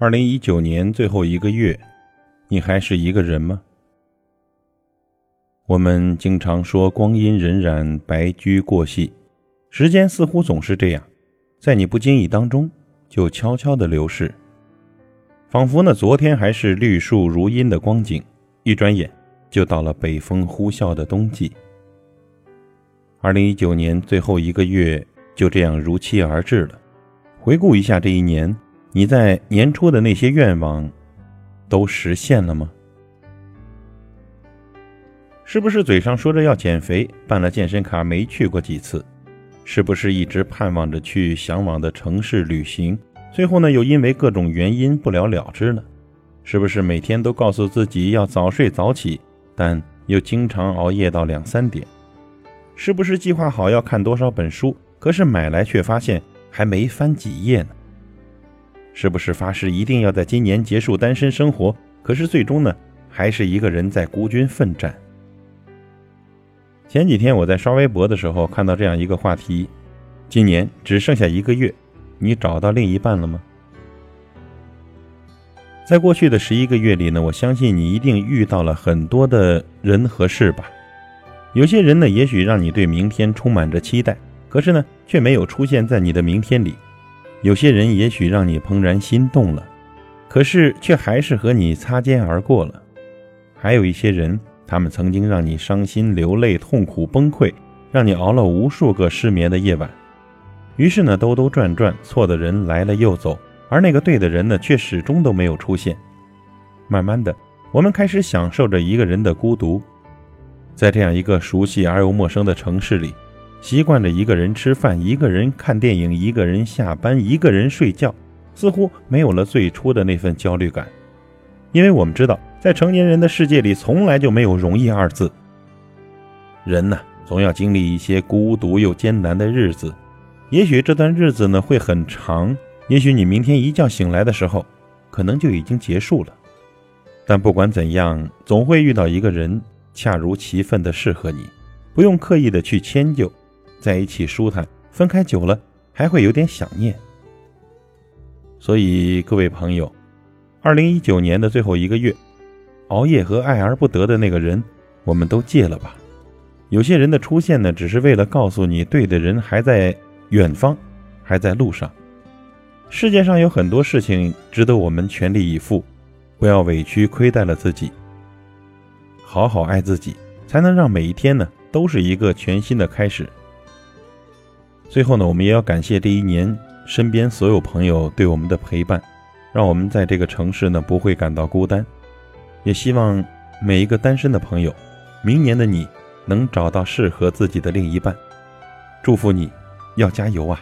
二零一九年最后一个月，你还是一个人吗？我们经常说光阴荏苒，白驹过隙，时间似乎总是这样，在你不经意当中就悄悄的流逝，仿佛呢昨天还是绿树如茵的光景，一转眼就到了北风呼啸的冬季。二零一九年最后一个月就这样如期而至了。回顾一下这一年，你在年初的那些愿望，都实现了吗？是不是嘴上说着要减肥，办了健身卡没去过几次？是不是一直盼望着去向往的城市旅行，最后呢又因为各种原因不了了之了？是不是每天都告诉自己要早睡早起，但又经常熬夜到两三点？是不是计划好要看多少本书，可是买来却发现还没翻几页呢？是不是发誓一定要在今年结束单身生活，可是最终呢还是一个人在孤军奋战？前几天我在刷微博的时候看到这样一个话题：今年只剩下一个月，你找到另一半了吗？在过去的十一个月里呢，我相信你一定遇到了很多的人和事吧。有些人呢，也许让你对明天充满着期待，可是呢，却没有出现在你的明天里；有些人也许让你怦然心动了，可是却还是和你擦肩而过了；还有一些人。他们曾经让你伤心流泪、痛苦崩溃，让你熬了无数个失眠的夜晚。于是呢，兜兜转转，错的人来了又走，而那个对的人呢，却始终都没有出现。慢慢的，我们开始享受着一个人的孤独，在这样一个熟悉而又陌生的城市里，习惯着一个人吃饭、一个人看电影、一个人下班、一个人睡觉，似乎没有了最初的那份焦虑感，因为我们知道。在成年人的世界里，从来就没有容易二字。人呢，总要经历一些孤独又艰难的日子。也许这段日子呢会很长，也许你明天一觉醒来的时候，可能就已经结束了。但不管怎样，总会遇到一个人，恰如其分的适合你，不用刻意的去迁就，在一起舒坦，分开久了还会有点想念。所以各位朋友，二零一九年的最后一个月。熬夜和爱而不得的那个人，我们都戒了吧。有些人的出现呢，只是为了告诉你，对的人还在远方，还在路上。世界上有很多事情值得我们全力以赴，不要委屈亏待了自己。好好爱自己，才能让每一天呢都是一个全新的开始。最后呢，我们也要感谢这一年身边所有朋友对我们的陪伴，让我们在这个城市呢不会感到孤单。也希望每一个单身的朋友，明年的你能找到适合自己的另一半。祝福你，要加油啊！